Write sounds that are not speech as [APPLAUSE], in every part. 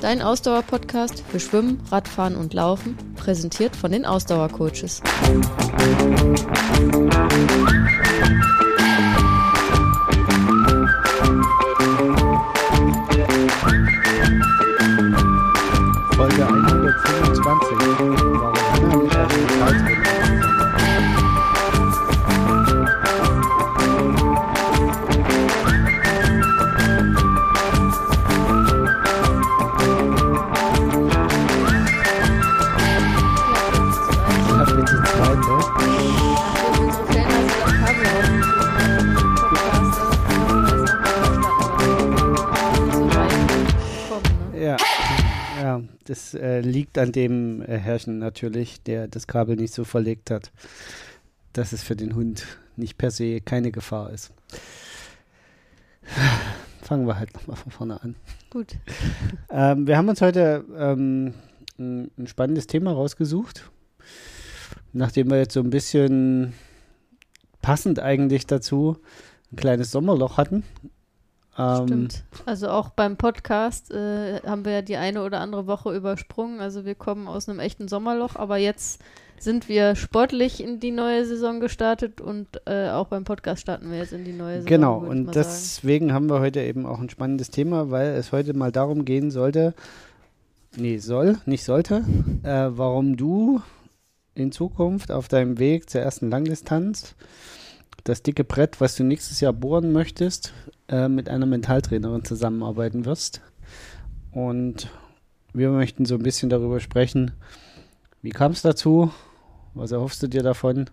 Dein Ausdauer-Podcast für Schwimmen, Radfahren und Laufen, präsentiert von den Ausdauercoaches. Folge an dem äh, Herrchen natürlich, der das Kabel nicht so verlegt hat, dass es für den Hund nicht per se keine Gefahr ist. Fangen wir halt nochmal von vorne an. Gut. [LAUGHS] Ähm, wir haben uns heute ähm, ein, ein spannendes Thema rausgesucht, nachdem wir jetzt so ein bisschen passend eigentlich dazu ein kleines Sommerloch hatten. Ähm, Stimmt. Also auch beim Podcast äh, haben wir ja die eine oder andere Woche übersprungen. Also wir kommen aus einem echten Sommerloch, aber jetzt sind wir sportlich in die neue Saison gestartet und äh, auch beim Podcast starten wir jetzt in die neue Saison. Genau, und mal sagen. deswegen haben wir heute eben auch ein spannendes Thema, weil es heute mal darum gehen sollte, nee, soll, nicht sollte, äh, warum du in Zukunft auf deinem Weg zur ersten Langdistanz das dicke Brett, was du nächstes Jahr bohren möchtest, äh, mit einer Mentaltrainerin zusammenarbeiten wirst. Und wir möchten so ein bisschen darüber sprechen, wie kam es dazu, was erhoffst du dir davon?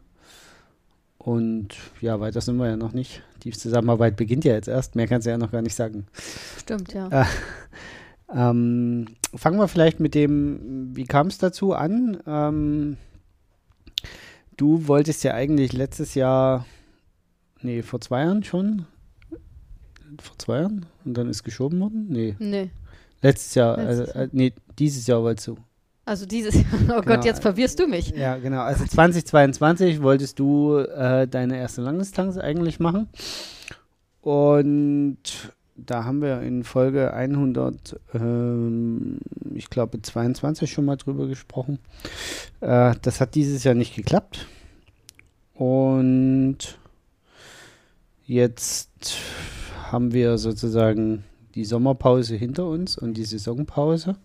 Und ja, weiter sind wir ja noch nicht. Die Zusammenarbeit beginnt ja jetzt erst. Mehr kannst du ja noch gar nicht sagen. Stimmt, ja. Äh, ähm, fangen wir vielleicht mit dem, wie kam es dazu an? Ähm, du wolltest ja eigentlich letztes Jahr, nee, vor zwei Jahren schon. Vor zwei Jahren? Und dann ist geschoben worden? Nee, Nee. letztes Jahr, Letztes äh, äh, nee, dieses Jahr wolltest du. Also dieses Jahr, oh Gott, Genau. jetzt verwirrst du mich. Ja, genau. Also 2022 wolltest du äh, deine erste Langdistanz eigentlich machen. Und da haben wir in Folge 100, ähm, ich glaube 22 schon mal drüber gesprochen. Äh, das hat dieses Jahr nicht geklappt. Und jetzt haben wir sozusagen die Sommerpause hinter uns und die Saisonpause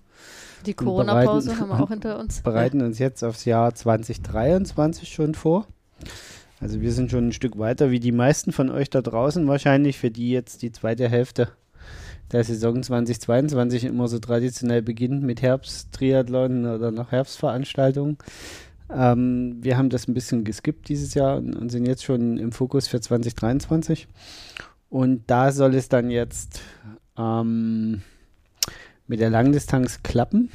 Die Corona-Pause haben wir auch [LAUGHS] hinter uns. bereiten uns jetzt aufs Jahr 2023 schon vor. Also wir sind schon ein Stück weiter wie die meisten von euch da draußen wahrscheinlich, für die jetzt die zweite Hälfte der Saison 2022 immer so traditionell beginnt mit Herbsttriathlon oder noch Herbstveranstaltungen. Ähm, wir haben das ein bisschen geskippt dieses Jahr und, sind jetzt schon im Fokus für 2023. Und da soll es dann jetzt ähm, mit der Langdistanz klappen.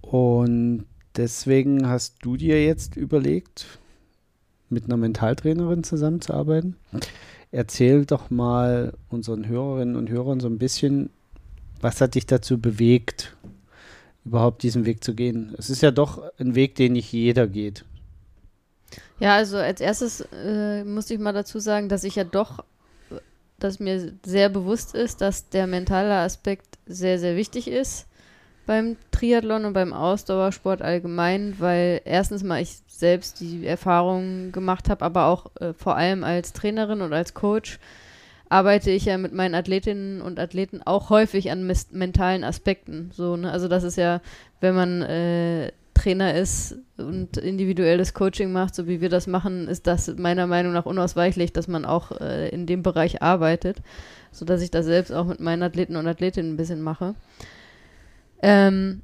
Und deswegen hast du dir jetzt überlegt, mit einer Mentaltrainerin zusammenzuarbeiten. Erzähl doch mal unseren Hörerinnen und Hörern so ein bisschen, was hat dich dazu bewegt, überhaupt diesen Weg zu gehen? Es ist ja doch ein Weg, den nicht jeder geht. Ja, also als erstes äh, muss ich mal dazu sagen, dass ich ja doch, dass mir sehr bewusst ist, dass der mentale Aspekt sehr, sehr wichtig ist beim Triathlon und beim Ausdauersport allgemein, weil erstens mal ich selbst die Erfahrung gemacht habe, aber auch äh, vor allem als Trainerin und als Coach arbeite ich ja mit meinen Athletinnen und Athleten auch häufig an mentalen Aspekten. So, ne? Also das ist ja, wenn man äh, Trainer ist und individuelles Coaching macht, so wie wir das machen, ist das meiner Meinung nach unausweichlich, dass man auch äh, in dem Bereich arbeitet, sodass ich das selbst auch mit meinen Athleten und Athletinnen ein bisschen mache. Ähm,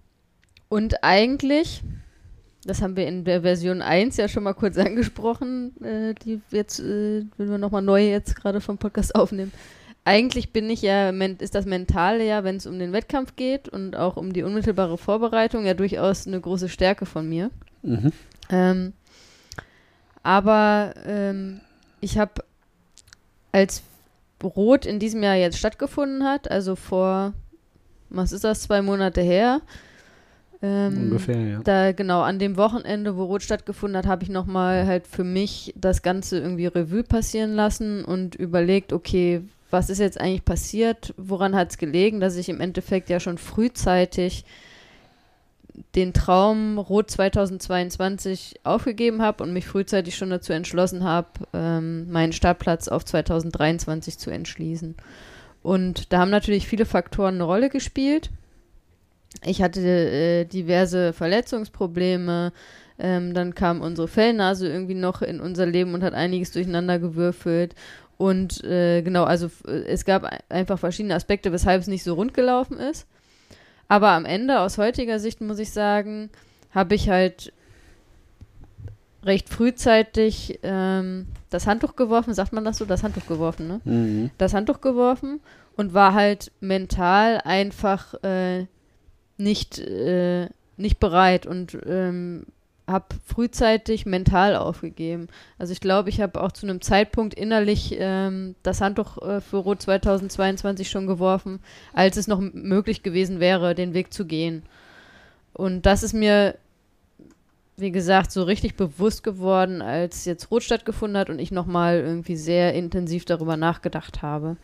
und eigentlich, das haben wir in der Version 1 ja schon mal kurz angesprochen, äh, die jetzt, äh, wenn wir nochmal neu jetzt gerade vom Podcast aufnehmen. Eigentlich bin ich ja, ist das Mentale ja, wenn es um den Wettkampf geht und auch um die unmittelbare Vorbereitung, ja durchaus eine große Stärke von mir. Mhm. Ähm, aber ähm, ich habe, als Rot in diesem Jahr jetzt stattgefunden hat, also vor, was ist das, zwei Monate her, ähm, Ungefähr, ja. da genau an dem Wochenende, wo Rot stattgefunden hat, habe ich nochmal halt für mich das Ganze irgendwie Revue passieren lassen und überlegt, okay, was ist jetzt eigentlich passiert, woran hat es gelegen, dass ich im Endeffekt ja schon frühzeitig den Traum Rot 2022 aufgegeben habe und mich frühzeitig schon dazu entschlossen habe, ähm, meinen Startplatz auf 2023 zu entschließen. Und da haben natürlich viele Faktoren eine Rolle gespielt. Ich hatte äh, diverse Verletzungsprobleme, ähm, dann kam unsere Fellnase irgendwie noch in unser Leben und hat einiges durcheinander gewürfelt. Und äh, genau, also es gab einfach verschiedene Aspekte, weshalb es nicht so rund gelaufen ist. Aber am Ende, aus heutiger Sicht, muss ich sagen, habe ich halt recht frühzeitig ähm, das Handtuch geworfen, sagt man das so? Das Handtuch geworfen, ne? Mhm. Das Handtuch geworfen und war halt mental einfach äh, nicht, äh, nicht bereit und ähm, habe frühzeitig mental aufgegeben. Also ich glaube, ich habe auch zu einem Zeitpunkt innerlich ähm, das Handtuch äh, für Rot 2022 schon geworfen, als es noch möglich gewesen wäre, den Weg zu gehen. Und das ist mir, wie gesagt, so richtig bewusst geworden, als jetzt Rot stattgefunden hat und ich nochmal irgendwie sehr intensiv darüber nachgedacht habe.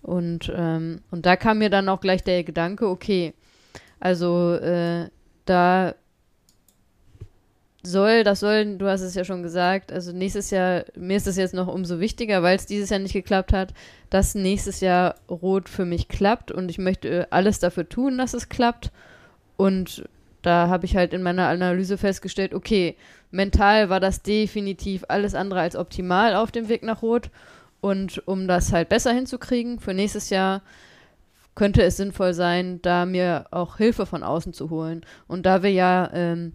Und, ähm, und da kam mir dann auch gleich der Gedanke, okay, also äh, da soll, das soll, du hast es ja schon gesagt, also nächstes Jahr, mir ist das jetzt noch umso wichtiger, weil es dieses Jahr nicht geklappt hat, dass nächstes Jahr Rot für mich klappt und ich möchte alles dafür tun, dass es klappt. Und da habe ich halt in meiner Analyse festgestellt, okay, mental war das definitiv alles andere als optimal auf dem Weg nach Rot. Und um das halt besser hinzukriegen für nächstes Jahr, könnte es sinnvoll sein, da mir auch Hilfe von außen zu holen. Und da wir ja ähm,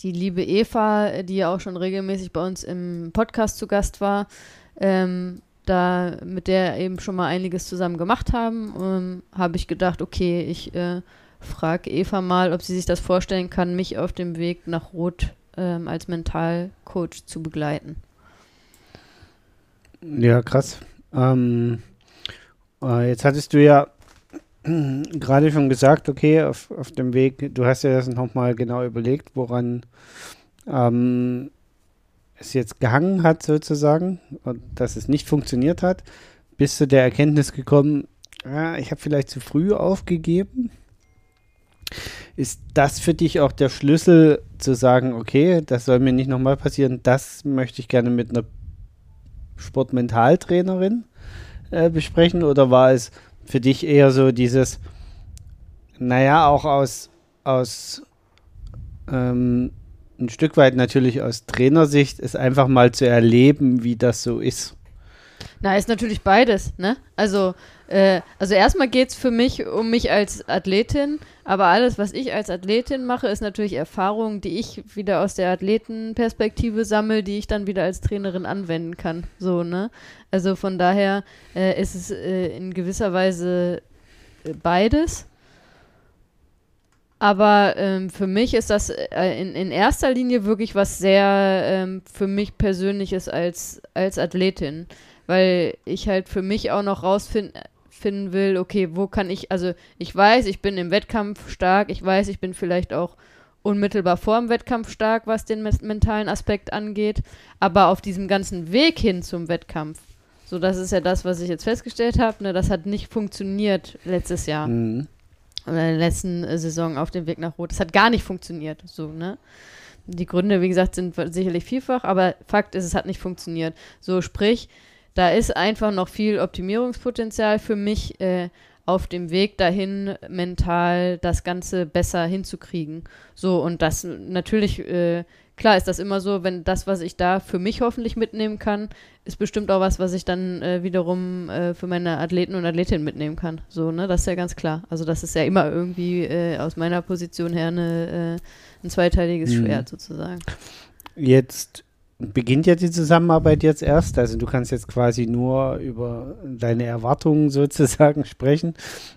die liebe Eva, die ja auch schon regelmäßig bei uns im Podcast zu Gast war, ähm, da mit der eben schon mal einiges zusammen gemacht haben, ähm, habe ich gedacht, okay, ich äh, frage Eva mal, ob sie sich das vorstellen kann, mich auf dem Weg nach Rot ähm, als Mentalcoach zu begleiten. Ja, krass. Ähm, äh, jetzt hattest du ja [CLEARS THROAT] gerade schon gesagt, okay, auf, auf dem Weg, du hast ja das nochmal genau überlegt, woran ähm, es jetzt gehangen hat sozusagen und dass es nicht funktioniert hat, bist du der Erkenntnis gekommen, ja, ich habe vielleicht zu früh aufgegeben. Ist das für dich auch der Schlüssel zu sagen, okay, das soll mir nicht nochmal passieren, das möchte ich gerne mit einer Sportmentaltrainerin äh, besprechen oder war es für dich eher so dieses, naja, auch aus, aus ähm, ein Stück weit natürlich aus Trainersicht, es einfach mal zu erleben, wie das so ist. Na, ist natürlich beides, ne? Also, äh, also erstmal geht es für mich um mich als Athletin, aber alles, was ich als Athletin mache, ist natürlich Erfahrung, die ich wieder aus der Athletenperspektive sammle, die ich dann wieder als Trainerin anwenden kann. So, ne? Also von daher äh, ist es äh, in gewisser Weise äh, beides. Aber ähm, für mich ist das äh, in, in erster Linie wirklich was sehr ähm, für mich Persönliches als, als Athletin weil ich halt für mich auch noch rausfinden will, okay, wo kann ich, also ich weiß, ich bin im Wettkampf stark, ich weiß, ich bin vielleicht auch unmittelbar vor dem Wettkampf stark, was den mentalen Aspekt angeht, aber auf diesem ganzen Weg hin zum Wettkampf, so das ist ja das, was ich jetzt festgestellt habe, ne, das hat nicht funktioniert letztes Jahr. Mhm. Oder in der letzten äh, Saison auf dem Weg nach Rot. Das hat gar nicht funktioniert, so, ne? Die Gründe, wie gesagt, sind sicherlich vielfach, aber Fakt ist, es hat nicht funktioniert. So, sprich, da ist einfach noch viel Optimierungspotenzial für mich äh, auf dem Weg dahin, mental das Ganze besser hinzukriegen. So, und das natürlich, äh, klar ist das immer so, wenn das, was ich da für mich hoffentlich mitnehmen kann, ist bestimmt auch was, was ich dann äh, wiederum äh, für meine Athleten und Athletinnen mitnehmen kann. So, ne, das ist ja ganz klar. Also, das ist ja immer irgendwie äh, aus meiner Position her eine, äh, ein zweiteiliges mhm. Schwert sozusagen. Jetzt beginnt ja die Zusammenarbeit jetzt erst. Also du kannst jetzt quasi nur über deine Erwartungen [LAUGHS] sozusagen sprechen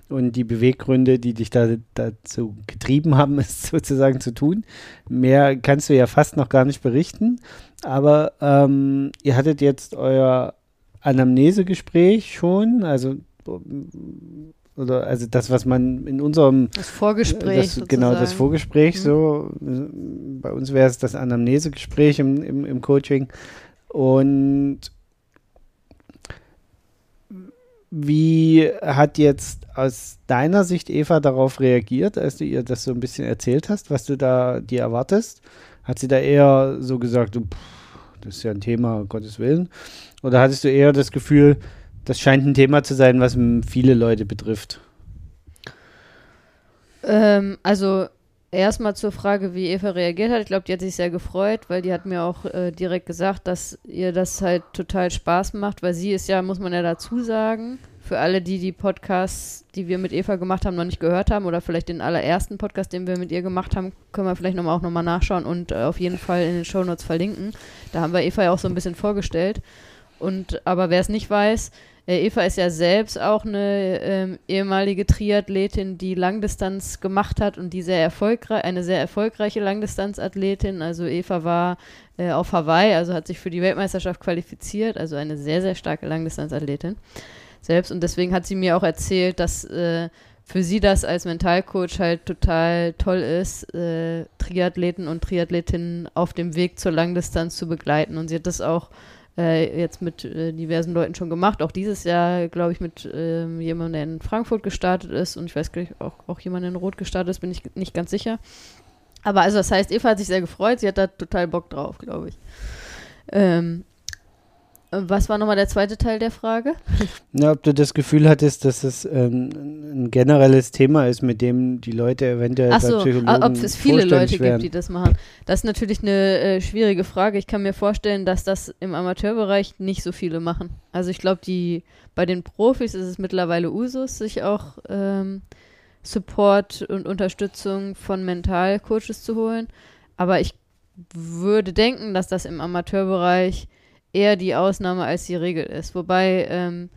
und die Beweggründe, die dich da dazu getrieben haben, [LAUGHS] es sozusagen zu tun. Mehr kannst du ja fast noch gar nicht berichten. Aber ähm, ihr hattet jetzt euer Anamnesegespräch schon, also oder also das, was man in unserem das Vorgespräch das, genau das Vorgespräch mhm. so bei uns wäre es das Anamnesegespräch im, im, im Coaching und Wie hat jetzt aus deiner Sicht Eva darauf reagiert, als du ihr das so ein bisschen erzählt hast, was du da dir erwartest? Hat sie da eher so gesagt, pff, das ist ja ein Thema, um Gottes Willen? Oder hattest du eher das Gefühl, das scheint ein Thema zu sein, was viele Leute betrifft? Ähm, also erstmal zur Frage, wie Eva reagiert hat. Ich glaube, die hat sich sehr gefreut, weil die hat mir auch äh, direkt gesagt, dass ihr das halt total Spaß macht, weil sie ist ja, muss man ja dazu sagen, für alle, die die Podcasts, die wir mit Eva gemacht haben, noch nicht gehört haben oder vielleicht den allerersten Podcast, den wir mit ihr gemacht haben, können wir vielleicht noch mal auch nochmal nachschauen und äh, auf jeden Fall in den Shownotes verlinken. Da haben wir Eva ja auch so ein bisschen vorgestellt. Und aber wer es nicht weiß, Eva ist ja selbst auch eine ähm, ehemalige Triathletin, die Langdistanz gemacht hat und die sehr erfolgreich, eine sehr erfolgreiche Langdistanzathletin. Also Eva war äh, auf Hawaii, also hat sich für die Weltmeisterschaft qualifiziert, also eine sehr, sehr starke Langdistanzathletin selbst. Und deswegen hat sie mir auch erzählt, dass äh, für sie das als Mentalcoach halt total toll ist, äh, Triathleten und Triathletinnen auf dem Weg zur Langdistanz zu begleiten. Und sie hat das auch äh, jetzt mit äh, diversen Leuten schon gemacht. Auch dieses Jahr, glaube ich, mit äh, jemandem, der in Frankfurt gestartet ist und ich weiß gleich auch, auch jemand in Rot gestartet ist, bin ich nicht ganz sicher. Aber also das heißt, Eva hat sich sehr gefreut, sie hat da total Bock drauf, glaube ich. Ähm, was war nochmal der zweite Teil der Frage? Na, ob du das Gefühl hattest, dass es ähm, ein generelles Thema ist, mit dem die Leute eventuell Ach so, Psychologen ob es viele Leute werden. gibt, die das machen. Das ist natürlich eine äh, schwierige Frage. Ich kann mir vorstellen, dass das im Amateurbereich nicht so viele machen. Also ich glaube, die bei den Profis ist es mittlerweile Usus, sich auch ähm, Support und Unterstützung von Mentalcoaches zu holen. Aber ich würde denken, dass das im Amateurbereich eher die Ausnahme als die Regel ist. Wobei, ähm,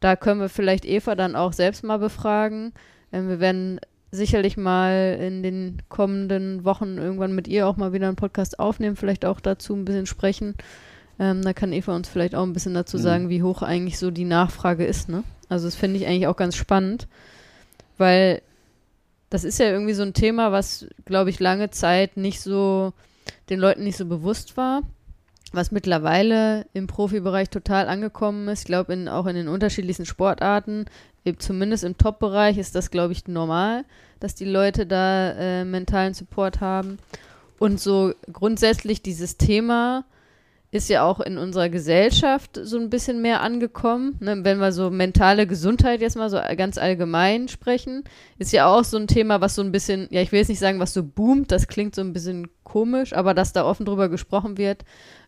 da können wir vielleicht Eva dann auch selbst mal befragen. Ähm, wir werden sicherlich mal in den kommenden Wochen irgendwann mit ihr auch mal wieder einen Podcast aufnehmen, vielleicht auch dazu ein bisschen sprechen. Ähm, da kann Eva uns vielleicht auch ein bisschen dazu mhm. sagen, wie hoch eigentlich so die Nachfrage ist. Ne? Also das finde ich eigentlich auch ganz spannend, weil das ist ja irgendwie so ein Thema, was, glaube ich, lange Zeit nicht so den Leuten nicht so bewusst war was mittlerweile im Profibereich total angekommen ist. Ich glaube, auch in den unterschiedlichsten Sportarten, zumindest im Top-Bereich, ist das, glaube ich, normal, dass die Leute da äh, mentalen Support haben. Und so grundsätzlich dieses Thema ist ja auch in unserer Gesellschaft so ein bisschen mehr angekommen. Ne? Wenn wir so mentale Gesundheit jetzt mal so ganz allgemein sprechen, ist ja auch so ein Thema, was so ein bisschen, ja, ich will jetzt nicht sagen, was so boomt, das klingt so ein bisschen komisch, aber dass da offen drüber gesprochen wird,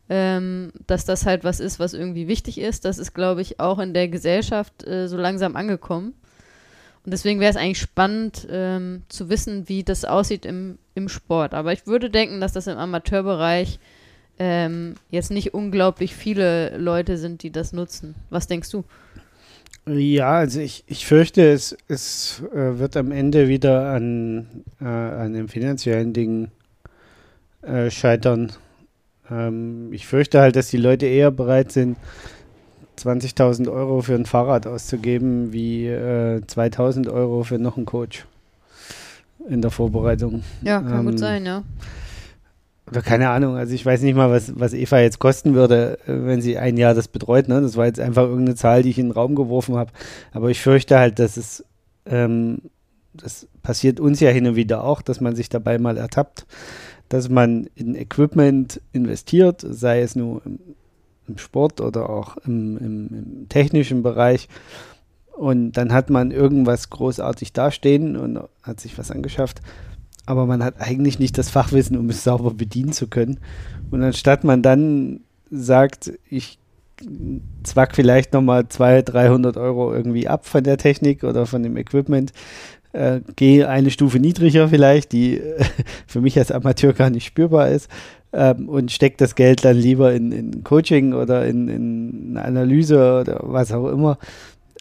ähm, dass das halt was ist, was irgendwie wichtig ist. Das ist, glaube ich, auch in der Gesellschaft äh, so langsam angekommen. Und deswegen wäre es eigentlich spannend ähm, zu wissen, wie das aussieht im, im Sport. Aber ich würde denken, dass das im Amateurbereich ähm, jetzt nicht unglaublich viele Leute sind, die das nutzen. Was denkst du? Ja, also ich, ich fürchte, es, es äh, wird am Ende wieder an, äh, an den finanziellen Dingen äh, scheitern. Ähm, ich fürchte halt, dass die Leute eher bereit sind, 20.000 Euro für ein Fahrrad auszugeben, wie äh, 2.000 Euro für noch einen Coach in der Vorbereitung. Ja, kann ähm, gut sein, ja. Oder keine Ahnung, also ich weiß nicht mal, was, was Eva jetzt kosten würde, äh, wenn sie ein Jahr das betreut. Ne? Das war jetzt einfach irgendeine Zahl, die ich in den Raum geworfen habe. Aber ich fürchte halt, dass es, ähm, das passiert uns ja hin und wieder auch, dass man sich dabei mal ertappt, dass man in Equipment investiert, sei es nur im, im Sport oder auch im, im, im, technischen Bereich. Und dann hat man irgendwas großartig dastehen und hat sich was angeschafft. Aber man hat eigentlich nicht das Fachwissen, um es [LAUGHS] sauber bedienen zu können. Und anstatt man dann sagt, ich zwack vielleicht nochmal 200, 300 Euro irgendwie ab von der Technik oder von dem Equipment, äh, gehe eine Stufe niedriger vielleicht, die äh, [LAUGHS] für mich als Amateur gar nicht spürbar ist ähm, und stecke das Geld dann lieber in, in Coaching oder in, in Analyse oder was auch immer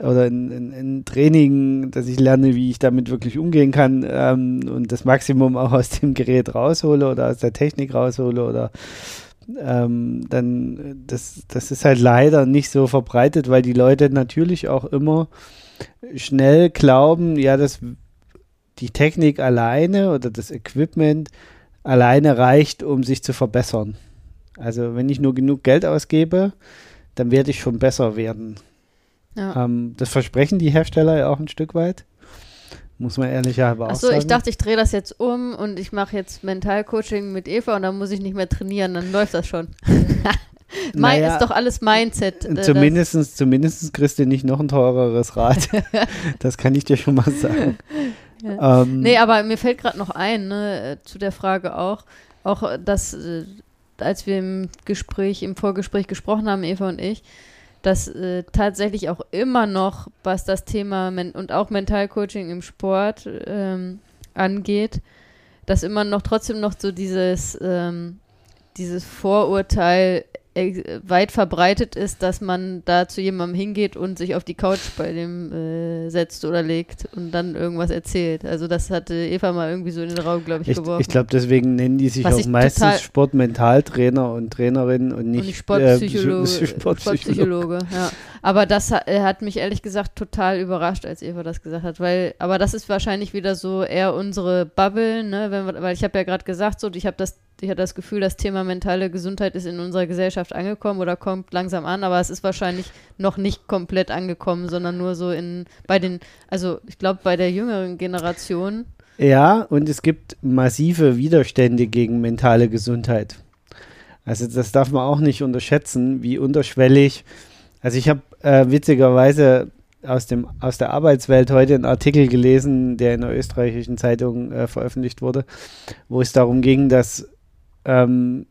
oder in, in, in, Training, dass ich lerne, wie ich damit wirklich umgehen kann ähm, und das Maximum auch aus dem Gerät raushole oder aus der Technik raushole oder ähm, dann das, das ist halt leider nicht so verbreitet, weil die Leute natürlich auch immer schnell glauben, ja, das die Technik alleine oder das Equipment alleine reicht, um sich zu verbessern. Also wenn ich nur genug Geld ausgebe, dann werde ich schon besser werden. Ja. Ähm, das versprechen die Hersteller ja auch ein Stück weit. Muss man ehrlicherweise auch sagen. Achso, ich dachte, ich drehe das jetzt um und ich mache jetzt Mentalcoaching mit Eva und dann muss ich nicht mehr trainieren, dann läuft das schon. [LAUGHS] mein naja, ist doch alles Mindset. Äh, zumindest, zumindest kriegst du nicht noch ein teureres Rad. [LAUGHS] das kann ich dir schon mal sagen. [LAUGHS] Ja. Ähm, nee, aber mir fällt gerade noch ein, ne, zu der Frage auch, auch dass, äh, als wir im Gespräch, im Vorgespräch gesprochen haben, Eva und ich, dass äh, tatsächlich auch immer noch, was das Thema und auch Mentalcoaching im Sport ähm, angeht, dass immer noch trotzdem noch so dieses, ähm, dieses Vorurteil weit verbreitet ist, dass man da zu jemandem hingeht und sich auf die Couch bei dem äh, setzt oder legt und dann irgendwas erzählt. Also das hatte Eva mal irgendwie so in den Raum, glaube ich, ich, geworfen. Ich glaube, deswegen nennen die sich Was auch meistens Sportmentaltrainer und Trainerinnen und nicht, und nicht Sportpsycholo äh, [LAUGHS] Sportpsychologe. Sportpsychologe ja. Aber das hat, hat mich ehrlich gesagt total überrascht, als Eva das gesagt hat, weil, aber das ist wahrscheinlich wieder so eher unsere Bubble, ne, Wenn, weil ich habe ja gerade gesagt, so, ich habe das ich habe das Gefühl, das Thema mentale Gesundheit ist in unserer Gesellschaft angekommen oder kommt langsam an, aber es ist wahrscheinlich noch nicht komplett angekommen, sondern nur so in bei den, also ich glaube bei der jüngeren Generation. Ja, und es gibt massive Widerstände gegen mentale Gesundheit. Also das darf man auch nicht unterschätzen, wie unterschwellig. Also ich habe äh, witzigerweise aus, dem, aus der Arbeitswelt heute einen Artikel gelesen, der in der österreichischen Zeitung äh, veröffentlicht wurde, wo es darum ging, dass ähm,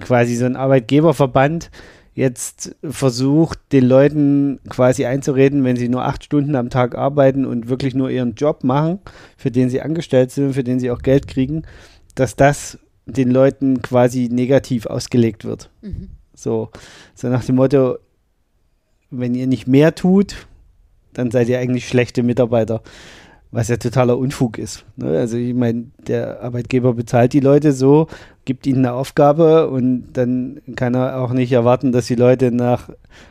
quasi so ein Arbeitgeberverband jetzt versucht, den Leuten quasi einzureden, wenn sie nur acht Stunden am Tag arbeiten und wirklich nur ihren Job machen, für den sie angestellt sind, für den sie auch Geld kriegen, dass das den Leuten quasi negativ ausgelegt wird. Mhm. So, so nach dem Motto, wenn ihr nicht mehr tut, dann seid ihr eigentlich schlechte Mitarbeiter was ja totaler Unfug ist. Ne? Also ich meine, der Arbeitgeber bezahlt die Leute so, gibt ihnen eine Aufgabe und dann kann er auch nicht erwarten, dass die Leute nach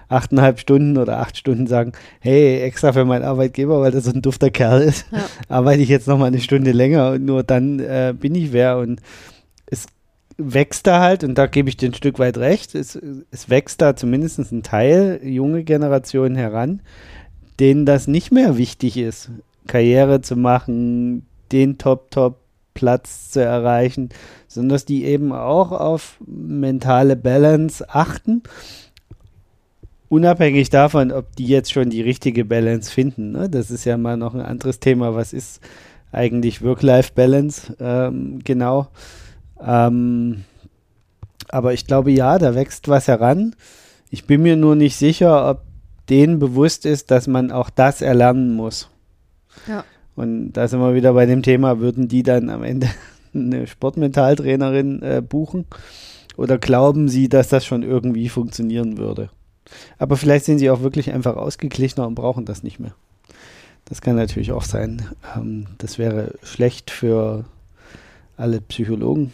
achteinhalb Stunden oder acht Stunden sagen, hey, extra für meinen Arbeitgeber, weil das so ein dufter Kerl ist, ja. arbeite ich jetzt noch mal eine Stunde länger und nur dann äh, bin ich wer und es wächst da halt, und da gebe ich dir ein Stück weit recht, es, es wächst da zumindest ein Teil, junge Generationen heran, denen das nicht mehr wichtig ist. Karriere zu machen, den Top-Top-Platz zu erreichen, sondern dass die eben auch auf mentale Balance achten. Unabhängig davon, ob die jetzt schon die richtige Balance finden. Ne? Das ist ja mal noch ein anderes Thema. Was ist eigentlich Work-Life-Balance? Ähm, genau. Ähm, aber ich glaube, ja, da wächst was heran. Ich bin mir nur nicht sicher, ob denen bewusst ist, dass man auch das erlernen muss. Ja. Und da sind wir wieder bei dem Thema, würden die dann am Ende [LAUGHS] eine Sportmentaltrainerin äh, buchen? Oder glauben sie, dass das schon irgendwie funktionieren würde? Aber vielleicht sind sie auch wirklich einfach ausgeglichener und brauchen das nicht mehr. Das kann natürlich auch sein. Ähm, das wäre schlecht für alle Psychologen.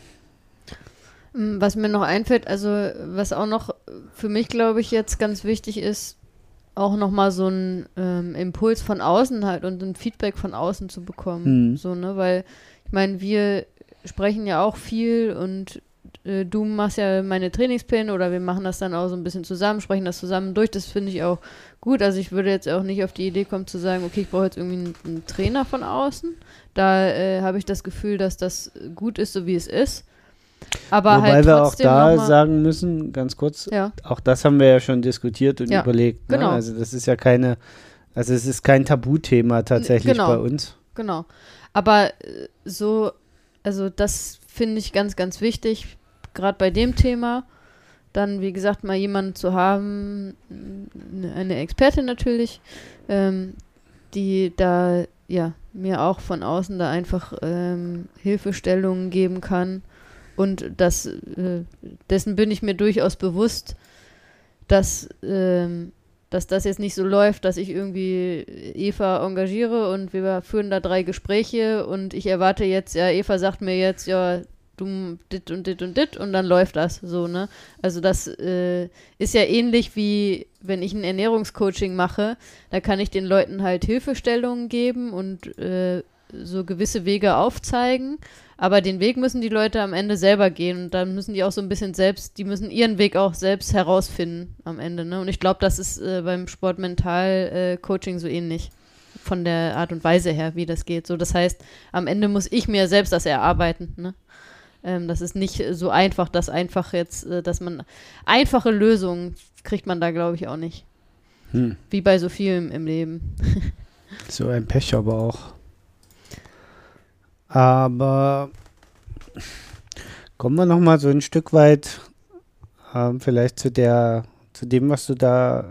Mm, was mir noch einfällt, also was auch noch für mich, glaube ich, jetzt ganz wichtig ist, auch nochmal so einen ähm, Impuls von außen halt und ein Feedback von außen zu bekommen. Mhm. So, ne? Weil, ich meine, wir sprechen ja auch viel und äh, du machst ja meine Trainingspläne oder wir machen das dann auch so ein bisschen zusammen, sprechen das zusammen durch. Das finde ich auch gut. Also ich würde jetzt auch nicht auf die Idee kommen zu sagen, okay, ich brauche jetzt irgendwie einen, einen, Trainer von außen. Da äh, habe ich das Gefühl, dass das gut ist, so wie es ist. Aber Wobei halt wir auch da sagen müssen, ganz kurz, ja. auch das haben wir ja schon diskutiert und ja, überlegt. Ne? Genau. Also das ist ja keine, also es ist kein Tabuthema tatsächlich genau, bei uns. Genau. Aber äh, so, also das finde ich ganz, ganz wichtig, gerade bei dem Thema. Dann, wie gesagt, mal jemanden zu haben, eine Expertin natürlich, ähm, die da ja mir auch von außen da einfach ähm, Hilfestellungen geben kann und das, äh, dessen bin ich mir durchaus bewusst, dass, ähm, dass das jetzt nicht so läuft, dass ich irgendwie Eva engagiere und wir führen da drei Gespräche und ich erwarte jetzt, ja, Eva sagt mir jetzt, ja, du dit und dit und dit und dann läuft das so, ne? Also das äh, ist ja ähnlich wie wenn ich ein Ernährungscoaching mache, da kann ich den Leuten halt Hilfestellungen geben und äh, so gewisse Wege aufzeigen, aber den Weg müssen die Leute am Ende selber gehen und dann müssen die auch so ein bisschen selbst, die müssen ihren Weg auch selbst herausfinden am Ende. Ne? Und ich glaube, das ist äh, beim Sportmental-Coaching äh, so ähnlich von der Art und Weise her, wie das geht. So, das heißt, am Ende muss ich mir selbst das erarbeiten. Ne? Ähm, das ist nicht so einfach, dass einfach jetzt, äh, dass man einfache Lösungen kriegt man da, glaube ich, auch nicht. Hm. Wie bei so vielem im Leben. [LAUGHS] so ein Pech aber auch. Aber kommen wir noch mal so ein Stück weit ähm, vielleicht zu der, zu dem, was du da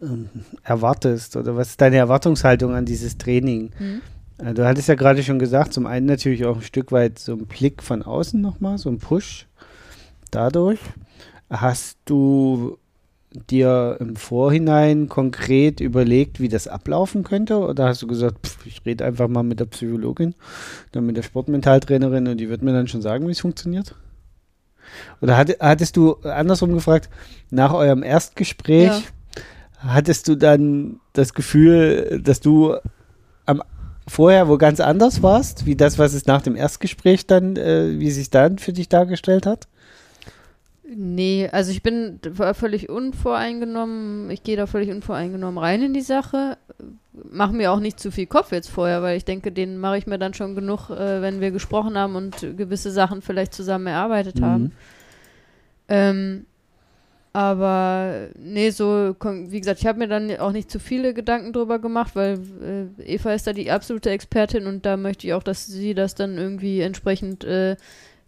ähm, erwartest oder was ist deine Erwartungshaltung an dieses Training? Mhm. Äh, du hattest ja gerade schon gesagt, zum einen natürlich auch ein Stück weit so ein Blick von außen nochmal, so ein Push dadurch. Hast du dir im Vorhinein konkret überlegt, wie das ablaufen könnte? Oder hast du gesagt, pff, ich rede einfach mal mit der Psychologin, dann mit der Sportmentaltrainerin und die wird mir dann schon sagen, wie es funktioniert? Oder hat, hattest du andersrum gefragt, nach eurem Erstgespräch, ja. hattest du dann das Gefühl, dass du am vorher wo ganz anders warst, wie das, was es nach dem Erstgespräch dann, äh, wie sich dann für dich dargestellt hat? Nee, also ich bin völlig unvoreingenommen, ich gehe da völlig unvoreingenommen rein in die Sache. Mache mir auch nicht zu viel Kopf jetzt vorher, weil ich denke, den mache ich mir dann schon genug, äh, wenn wir gesprochen haben und gewisse Sachen vielleicht zusammen erarbeitet mhm. haben. Ähm, aber nee, so, wie gesagt, ich habe mir dann auch nicht zu viele Gedanken drüber gemacht, weil äh, Eva ist da die absolute Expertin und da möchte ich auch, dass sie das dann irgendwie entsprechend äh,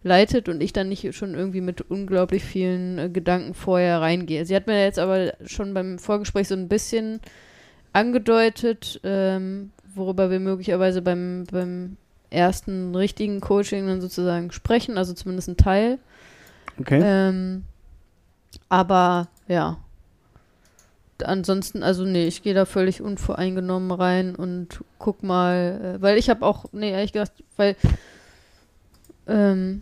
leitet und ich dann nicht schon irgendwie mit unglaublich vielen äh, Gedanken vorher reingehe. Sie hat mir jetzt aber schon beim Vorgespräch so ein bisschen angedeutet, ähm, worüber wir möglicherweise beim, beim ersten richtigen Coaching dann sozusagen sprechen, also zumindest ein Teil. Okay. Ähm, aber ja. Ansonsten, also nee, ich gehe da völlig unvoreingenommen rein und guck mal, äh, weil ich habe auch, nee, ehrlich gesagt, weil ähm,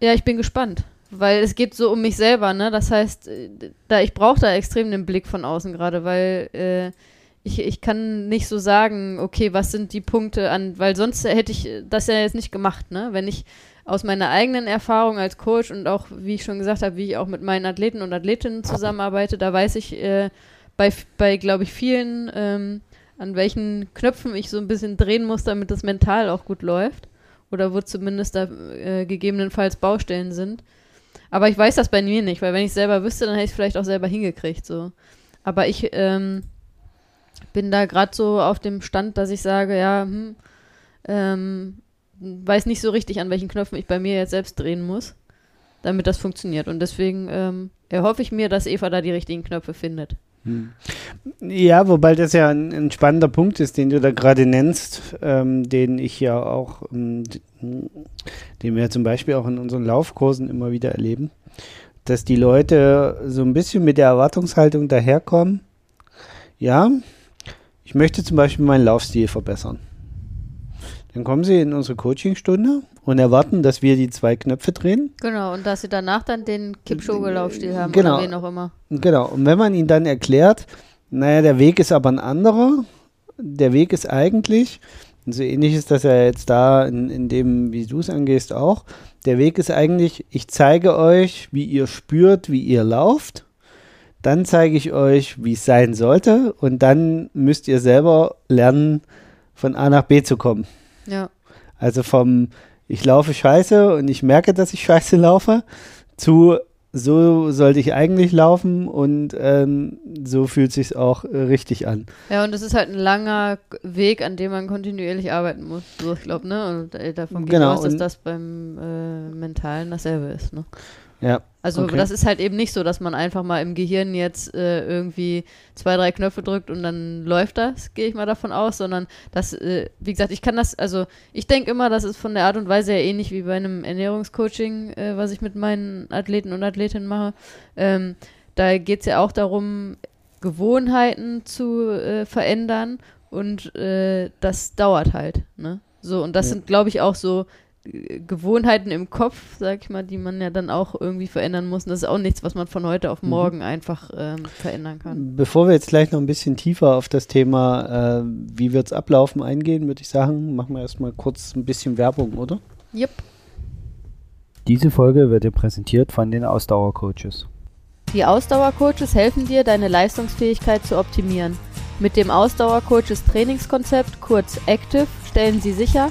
ja, ich bin gespannt. Weil es geht so um mich selber, ne? Das heißt, äh, da ich brauche da extrem den Blick von außen gerade, weil äh, ich, ich kann nicht so sagen, okay, was sind die Punkte an, weil sonst hätte ich das ja jetzt nicht gemacht, ne? Wenn ich aus meiner eigenen Erfahrung als Coach und auch, wie ich schon gesagt habe, wie ich auch mit meinen Athleten und Athletinnen zusammenarbeite, da weiß ich äh, bei, bei glaube ich, vielen, ähm, an welchen Knöpfen ich so ein bisschen drehen muss, damit das mental auch gut läuft oder wo zumindest da äh, gegebenenfalls Baustellen sind. Aber ich weiß das bei mir nicht, weil wenn ich selber wüsste, dann hätte ich es vielleicht auch selber hingekriegt. So. Aber ich ähm, bin da gerade so auf dem Stand, dass ich sage, ja, hm, ähm, weiß nicht so richtig, an welchen Knöpfen ich bei mir jetzt selbst drehen muss, damit das funktioniert. Und deswegen ähm, erhoffe ich mir, dass Eva da die richtigen Knöpfe findet. Hm. Ja, wobei das ja ein, ein, spannender Punkt ist, den du da gerade nennst, ähm, den ich ja auch, ähm, den wir zum Beispiel auch in unseren Laufkursen immer wieder erleben, dass die Leute so ein bisschen mit der Erwartungshaltung daherkommen, ja, ich möchte zum Beispiel meinen Laufstil verbessern. Dann kommen sie in unsere Coachingstunde und erwarten, dass wir die zwei Knöpfe drehen. Genau, und dass sie danach dann den Kipchoge-Laufstil haben genau. oder wen auch immer. Genau, und wenn man ihnen dann erklärt, naja, der Weg ist aber ein anderer, der Weg ist eigentlich, und so ähnlich ist das ja jetzt da in, in dem, wie du es angehst, auch, der Weg ist eigentlich, ich zeige euch, wie ihr spürt, wie ihr lauft, dann zeige ich euch, wie es sein sollte und dann müsst ihr selber lernen, von A nach B zu kommen. Ja. Also vom ich laufe scheiße und ich merke, dass ich scheiße laufe, zu so sollte ich eigentlich laufen und ähm, so fühlt sich auch äh, richtig an. Ja, und das ist halt ein langer Weg, an dem man kontinuierlich arbeiten muss. So, ich glaube, ne? Und äh, davon geht genau, aus, dass das beim äh, Mentalen dasselbe ist, ne? Ja. Also okay. das ist halt eben nicht so, dass man einfach mal im Gehirn jetzt äh, irgendwie zwei, drei Knöpfe drückt und dann läuft das, gehe ich mal davon aus, sondern das, äh, wie gesagt, ich kann das, also ich denke immer, das ist von der Art und Weise ja ähnlich wie bei einem Ernährungscoaching, äh, was ich mit meinen Athleten und Athletinnen mache. Ähm, da geht es ja auch darum, Gewohnheiten zu äh, verändern und äh, das dauert halt, ne? So, und das ja. sind, glaube ich, auch so Gewohnheiten im Kopf, sag ich mal, die man ja dann auch irgendwie verändern muss. Und das ist auch nichts, was man von heute auf mhm. morgen mhm. einfach ähm, verändern kann. Bevor wir jetzt gleich noch ein bisschen tiefer auf das Thema, äh, wie wird es ablaufen, eingehen, würde ich sagen, machen wir erstmal kurz ein bisschen Werbung, oder? Yep. Diese Folge wird dir präsentiert von den Ausdauercoaches. Die Ausdauercoaches helfen dir, deine Leistungsfähigkeit zu optimieren. Mit dem Ausdauercoaches Trainingskonzept, kurz Active, stellen sie sicher,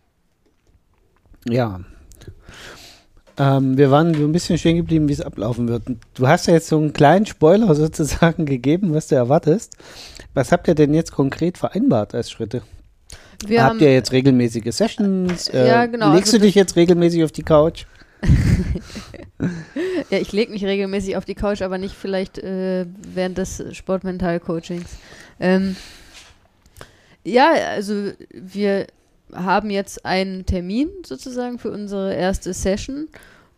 Ja. Ähm, wir waren so ein bisschen stehen geblieben, wie es ablaufen wird. Du hast ja jetzt so einen kleinen Spoiler [LAUGHS] sozusagen gegeben, was du erwartest. Was habt ihr denn jetzt konkret vereinbart als Schritte? Wir habt ihr jetzt regelmäßige Sessions? Äh, ja, genau. Legst also du dich jetzt regelmäßig auf die Couch? [LAUGHS] ja, ich lege mich regelmäßig auf die Couch, aber nicht vielleicht äh, während des Sportmental-Coachings. Ähm, ja, also wir haben jetzt einen Termin sozusagen für unsere erste Session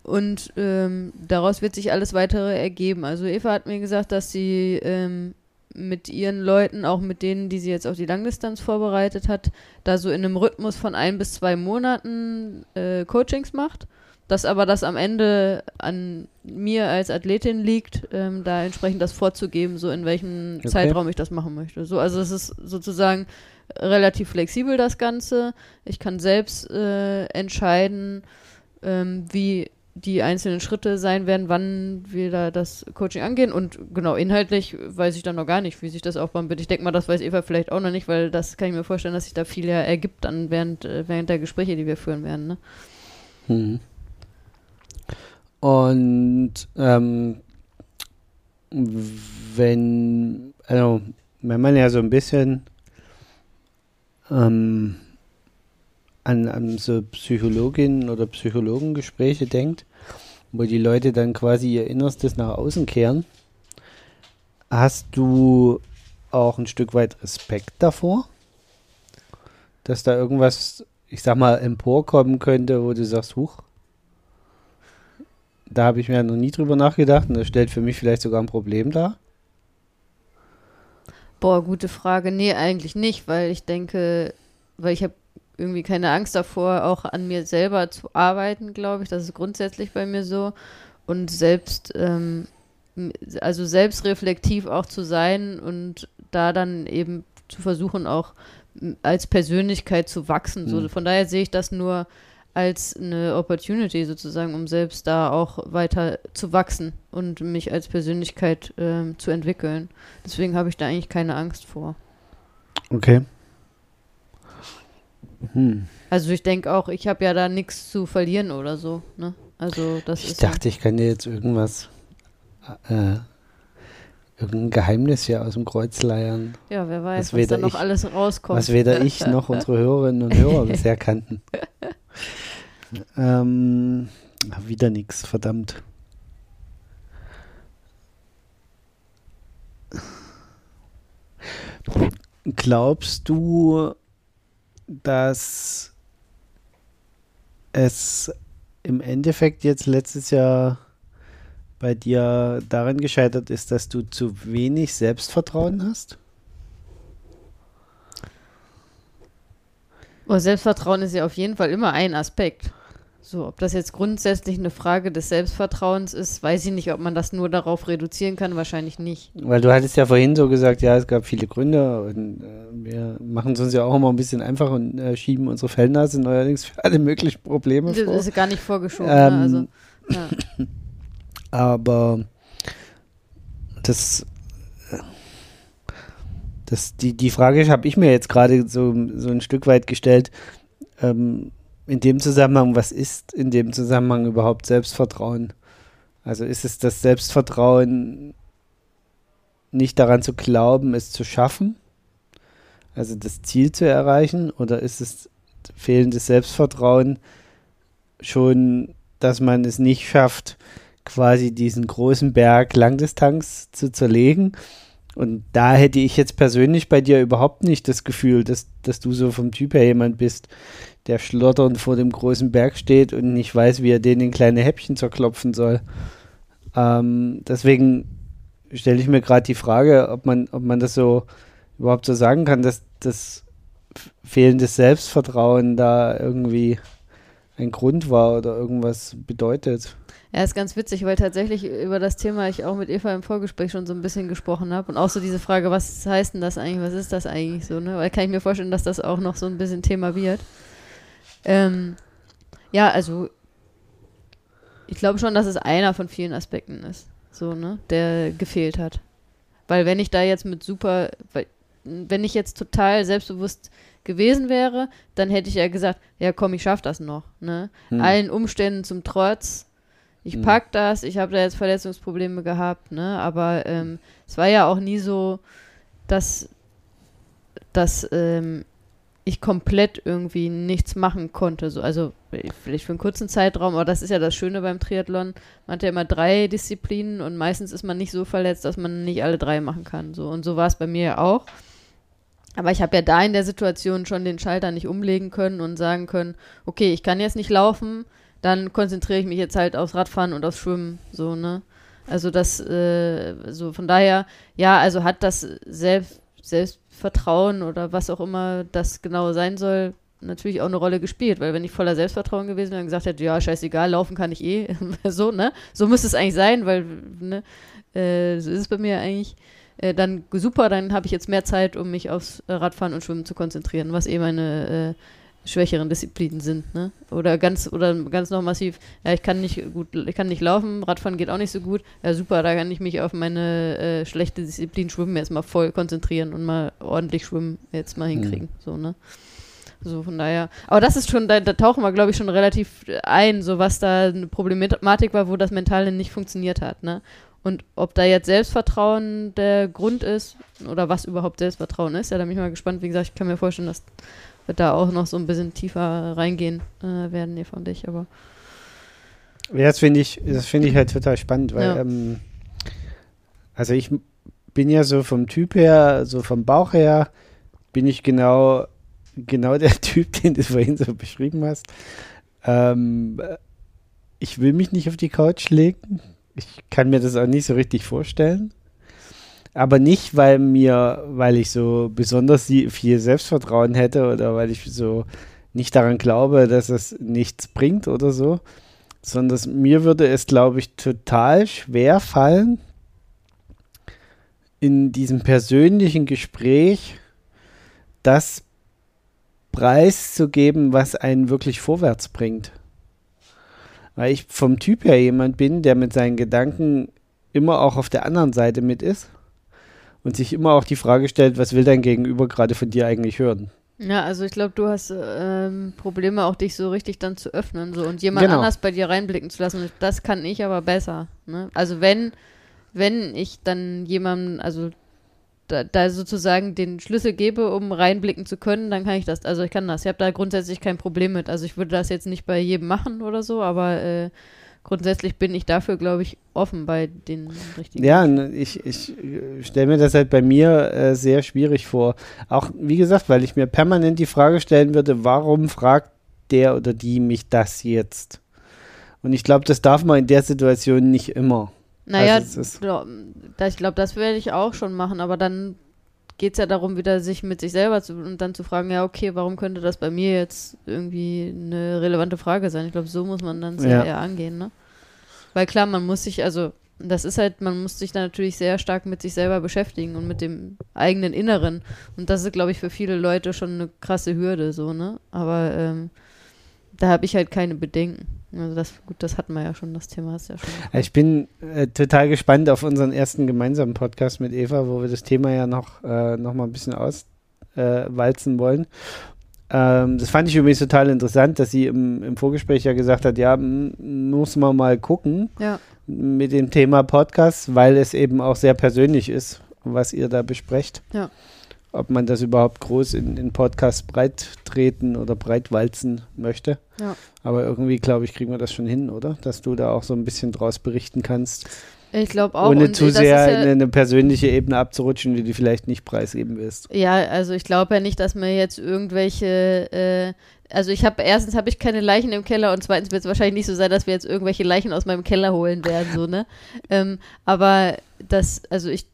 und ähm, daraus wird sich alles weitere ergeben. Also Eva hat mir gesagt, dass sie ähm, mit ihren Leuten, auch mit denen, die sie jetzt auf die Langdistanz vorbereitet hat, da so in einem Rhythmus von ein bis zwei Monaten äh, Coachings macht. Dass aber das am Ende an mir als Athletin liegt, ähm, da entsprechend das vorzugeben, so in welchem okay. Zeitraum ich das machen möchte. So, also es ist sozusagen relativ flexibel das Ganze. Ich kann selbst äh, entscheiden, ähm, wie die einzelnen Schritte sein werden, wann wir da das Coaching angehen. Und genau, inhaltlich weiß ich dann noch gar nicht, wie sich das aufbauen wird. Ich denke mal, das weiß Eva vielleicht auch noch nicht, weil das kann ich mir vorstellen, dass sich da viel ja ergibt dann während, äh, während der Gespräche, die wir führen werden. Ne? Mhm. Und ähm, wenn, also wenn man ja so ein bisschen ähm, an, an so Psychologinnen oder Psychologengespräche denkt, wo die Leute dann quasi ihr Innerstes nach außen kehren, hast du auch ein Stück weit Respekt davor, dass da irgendwas, ich sag mal, emporkommen könnte, wo du sagst, huch, da habe ich mir noch nie drüber nachgedacht und das stellt für mich vielleicht sogar ein Problem dar? Boah, gute Frage. Nee, eigentlich nicht, weil ich denke, weil ich habe irgendwie keine Angst davor, auch an mir selber zu arbeiten, glaube ich. Das ist grundsätzlich bei mir so. Und selbst, ähm, also selbstreflektiv auch zu sein und da dann eben zu versuchen, auch als Persönlichkeit zu wachsen. Mhm. So, von daher sehe ich das nur als eine Opportunity sozusagen, um selbst da auch weiter zu wachsen und mich als Persönlichkeit ähm, zu entwickeln. Deswegen habe ich da eigentlich keine Angst vor. Okay. Hm. Also ich denke auch, ich habe ja da nichts zu verlieren oder so. Ne? Also das ich dachte, ja ich kann dir jetzt irgendwas, äh, irgendein Geheimnis hier aus dem Kreuz leiern. Ja, wer weiß, was, was da noch ich, alles rauskommt. Was weder ich noch [LAUGHS] unsere Hörerinnen und Hörer [LAUGHS] bisher kannten. Ähm, wieder nichts, verdammt. Glaubst du, dass es im Endeffekt jetzt letztes Jahr bei dir daran gescheitert ist, dass du zu wenig Selbstvertrauen hast? Oh, Selbstvertrauen ist ja auf jeden Fall immer ein Aspekt. So, ob das jetzt grundsätzlich eine Frage des Selbstvertrauens ist, weiß ich nicht, ob man das nur darauf reduzieren kann, wahrscheinlich nicht. Weil du hattest ja vorhin so gesagt, ja, es gab viele Gründe und äh, wir machen es uns ja auch immer ein bisschen einfach und äh, schieben unsere Fellnase neuerdings für alle möglichen Probleme das vor. Das ist gar nicht vorgeschoben, ne? ähm, also, [LAUGHS] ja. Aber das, das, die, die Frage habe ich mir jetzt gerade so, so ein Stück weit gestellt. Ähm, in dem Zusammenhang, was ist in dem Zusammenhang überhaupt Selbstvertrauen? Also ist es das Selbstvertrauen, nicht daran zu glauben, es zu schaffen, also das Ziel zu erreichen, oder ist es fehlendes Selbstvertrauen, schon, dass man es nicht schafft, quasi diesen großen Berg Langdistanz zu zerlegen. Und da hätte ich jetzt persönlich bei dir überhaupt nicht das Gefühl, dass, dass du so vom Typ her jemand bist, der schlotternd vor dem großen Berg steht und nicht weiß, wie er den in kleine Häppchen zerklopfen soll. Ähm, deswegen stelle ich mir gerade die Frage, ob man, ob man das so überhaupt so sagen kann, dass das fehlendes Selbstvertrauen da irgendwie ein Grund war oder irgendwas bedeutet. Ja, ist ganz witzig, weil tatsächlich über das Thema ich auch mit Eva im Vorgespräch schon so ein bisschen gesprochen habe und auch so diese Frage, was heißt denn das eigentlich, was ist das eigentlich so, ne? Weil kann ich mir vorstellen, dass das auch noch so ein bisschen Thema wird. Ähm, ja, also ich glaube schon, dass es einer von vielen Aspekten ist, so, ne, der gefehlt hat. Weil wenn ich da jetzt mit super, weil, wenn ich jetzt total selbstbewusst gewesen wäre, dann hätte ich ja gesagt, ja komm, ich schaff das noch, ne? Hm. Allen Umständen zum Trotz, ich hm. pack das, ich habe da jetzt Verletzungsprobleme gehabt, ne? Aber ähm, es war ja auch nie so, dass, dass ähm, ich komplett irgendwie nichts machen konnte. So, also vielleicht für einen kurzen Zeitraum, aber das ist ja das Schöne beim Triathlon. Man hat ja immer drei Disziplinen und meistens ist man nicht so verletzt, dass man nicht alle drei machen kann. So. Und so war es bei mir ja auch. Aber ich habe ja da in der Situation schon den Schalter nicht umlegen können und sagen können, okay, ich kann jetzt nicht laufen, dann konzentriere ich mich jetzt halt aufs Radfahren und aufs Schwimmen. So, ne? Also das, äh, so von daher, ja, also hat das selbst, selbst Vertrauen oder was auch immer das genau sein soll, natürlich auch eine Rolle gespielt, weil wenn ich voller Selbstvertrauen gewesen wäre und gesagt hätte, ja, scheißegal, laufen kann ich eh, [LAUGHS] so, ne? So müsste es eigentlich sein, weil, ne, äh, so ist es bei mir eigentlich. Äh, dann super, dann habe ich jetzt mehr Zeit, um mich aufs Radfahren und Schwimmen zu konzentrieren, was eh meine äh, schwächeren Disziplinen sind, ne? Oder ganz oder ganz noch massiv, ja, ich kann nicht gut, ich kann nicht laufen, Radfahren geht auch nicht so gut. Ja, super, da kann ich mich auf meine äh, schlechte Disziplin Schwimmen jetzt mal voll konzentrieren und mal ordentlich Schwimmen jetzt mal hinkriegen, mhm. so, ne? So von daher. Aber das ist schon, da, da tauchen wir, glaube ich, schon relativ ein, so was da eine Problematik war, wo das Mentale nicht funktioniert hat, ne? Und ob da jetzt Selbstvertrauen der Grund ist oder was überhaupt Selbstvertrauen ist, ja, da bin ich mal gespannt. Wie gesagt, ich kann mir vorstellen, dass wird da auch noch so ein bisschen tiefer reingehen äh, werden, nee, von dich, aber. Ja, das finde ich, das finde ich halt total spannend, weil, ja. ähm, also ich bin ja so vom Typ her, so vom Bauch her, bin ich genau, genau der [LAUGHS] Typ, den du vorhin so beschrieben hast. Ähm, ich will mich nicht auf die Couch legen. Ich kann mir das auch nicht so richtig vorstellen aber nicht, weil mir, weil ich so besonders viel Selbstvertrauen hätte oder weil ich so nicht daran glaube, dass es nichts bringt oder so, sondern mir würde es, glaube ich, total schwer fallen, in diesem persönlichen Gespräch das preiszugeben, was einen wirklich vorwärts bringt. Weil ich vom Typ her jemand bin, der mit seinen Gedanken immer auch auf der anderen Seite mit ist und sich immer auch die Frage stellt, was will dein Gegenüber gerade von dir eigentlich hören? Ja, also ich glaube, du hast ähm, Probleme, auch dich so richtig dann zu öffnen so und jemand genau. anders bei dir reinblicken zu lassen. Das kann ich aber besser. Ne? Also wenn, wenn ich dann jemandem, also da, da, sozusagen den Schlüssel gebe, um reinblicken zu können, dann kann ich das. Also ich kann das. Ich habe da grundsätzlich kein Problem mit. Also ich würde das jetzt nicht bei jedem machen oder so, aber äh, grundsätzlich bin ich dafür, glaube ich, offen bei den richtigen. Ja, ich, ich stelle mir das halt bei mir äh, sehr schwierig vor. Auch, wie gesagt, weil ich mir permanent die Frage stellen würde, warum fragt der oder die mich das jetzt? Und ich glaube, das darf man in der Situation nicht immer. Naja, also glaub, ich glaube, das werde ich auch schon machen, aber dann geht es ja darum, wieder sich mit sich selber zu und dann zu fragen, ja, okay, warum könnte das bei mir jetzt irgendwie eine relevante Frage sein? Ich glaube, so muss man dann sehr ja. eher angehen, ne? Weil klar, man muss sich, also das ist halt, man muss sich da natürlich sehr stark mit sich selber beschäftigen und mit dem eigenen Inneren. Und das ist, glaube ich, für viele Leute schon eine krasse Hürde, so, ne? Aber ähm, da habe ich halt keine Bedenken. Also das, gut, das hatten wir ja schon, das Thema ist ja schon. Ich bin äh, total gespannt auf unseren ersten gemeinsamen Podcast mit Eva, wo wir das Thema ja noch, äh, noch mal ein bisschen auswalzen äh, wollen. Ähm, das fand ich übrigens total interessant, dass sie im, im Vorgespräch ja gesagt hat, ja, muss man mal gucken ja. mit dem Thema Podcast, weil es eben auch sehr persönlich ist, was ihr da besprecht. Ja. Ob man das überhaupt groß in, in Podcasts breit treten oder breit walzen möchte. Ja. Aber irgendwie, glaube ich, kriegen wir das schon hin, oder? Dass du da auch so ein bisschen draus berichten kannst. Ich glaube auch. Ohne und zu sehr ja, in eine persönliche Ebene abzurutschen, die du vielleicht nicht preisgeben willst. Ja, also ich glaube ja nicht, dass mir jetzt irgendwelche, äh, also ich habe erstens habe ich keine Leichen im Keller und zweitens wird es wahrscheinlich nicht so sein, dass wir jetzt irgendwelche Leichen aus meinem Keller holen werden, so, ne? ähm, aber das, also ich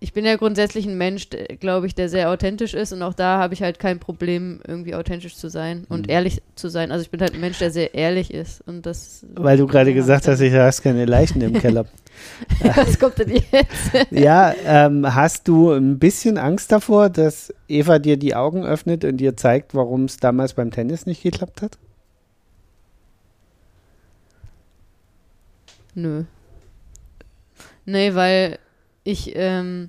ich bin ja grundsätzlich ein Mensch, glaube ich, der sehr authentisch ist und auch da habe ich halt kein Problem, irgendwie authentisch zu sein und Mhm. ehrlich zu sein. Also ich bin halt ein Mensch, der sehr ehrlich ist und das. Weil du gerade gesagt hast, ich hast keine Leichen im Keller. [LAUGHS] Was kommt denn jetzt? ja, ähm, hast du ein bisschen Angst davor, dass Eva dir die Augen öffnet und dir zeigt, warum es damals beim Tennis nicht geklappt hat? Nö. Nee, weil ich, ähm,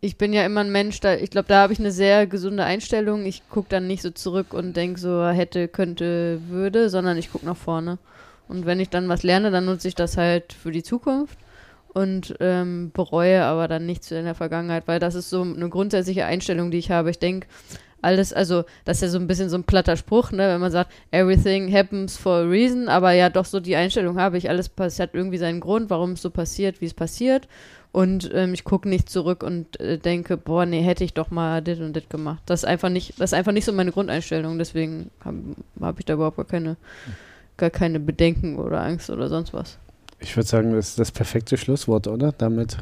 ich bin ja immer ein Mensch, da, ich glaube, da habe ich eine sehr gesunde Einstellung. Ich gucke dann nicht so zurück und denke so, hätte, könnte, würde, sondern ich gucke nach vorne. Und wenn ich dann was lerne, dann nutze ich das halt für die Zukunft und ähm, bereue aber dann nichts in der Vergangenheit, weil das ist so eine grundsätzliche Einstellung, die ich habe. Ich denke, alles, also das ist ja so ein bisschen so ein platter Spruch, ne, wenn man sagt, everything happens for a reason, aber ja doch so die Einstellung habe ich, alles passiert irgendwie seinen Grund, warum es so passiert, wie es passiert und ähm, ich gucke nicht zurück und äh, denke, boah, nee, hätte ich doch mal dit und dit gemacht. Das ist einfach nicht, das ist einfach nicht so meine Grundeinstellung, deswegen habe hab ich da überhaupt gar keine, gar keine Bedenken oder Angst oder sonst was. Ich würde sagen, das ist das perfekte Schlusswort, oder? Damit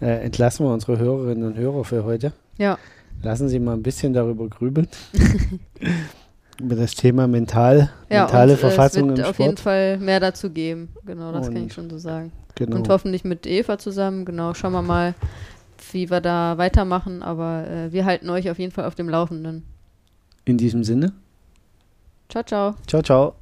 äh, entlassen wir unsere Hörerinnen und Hörer für heute. Ja. Lassen Sie mal ein bisschen darüber grübeln. [LAUGHS] Über das Thema mental, Ja, mentale und, Verfassung äh, es wird im auf jeden Sport. Fall mehr dazu geben. Genau, das kann Und- ich schon so sagen. Genau. Und hoffentlich mit Eva zusammen. Genau, schauen wir mal, wie wir da weitermachen. Aber äh, wir halten euch auf jeden Fall auf dem Laufenden. In diesem Sinne, Ciao, ciao. ciao, ciao.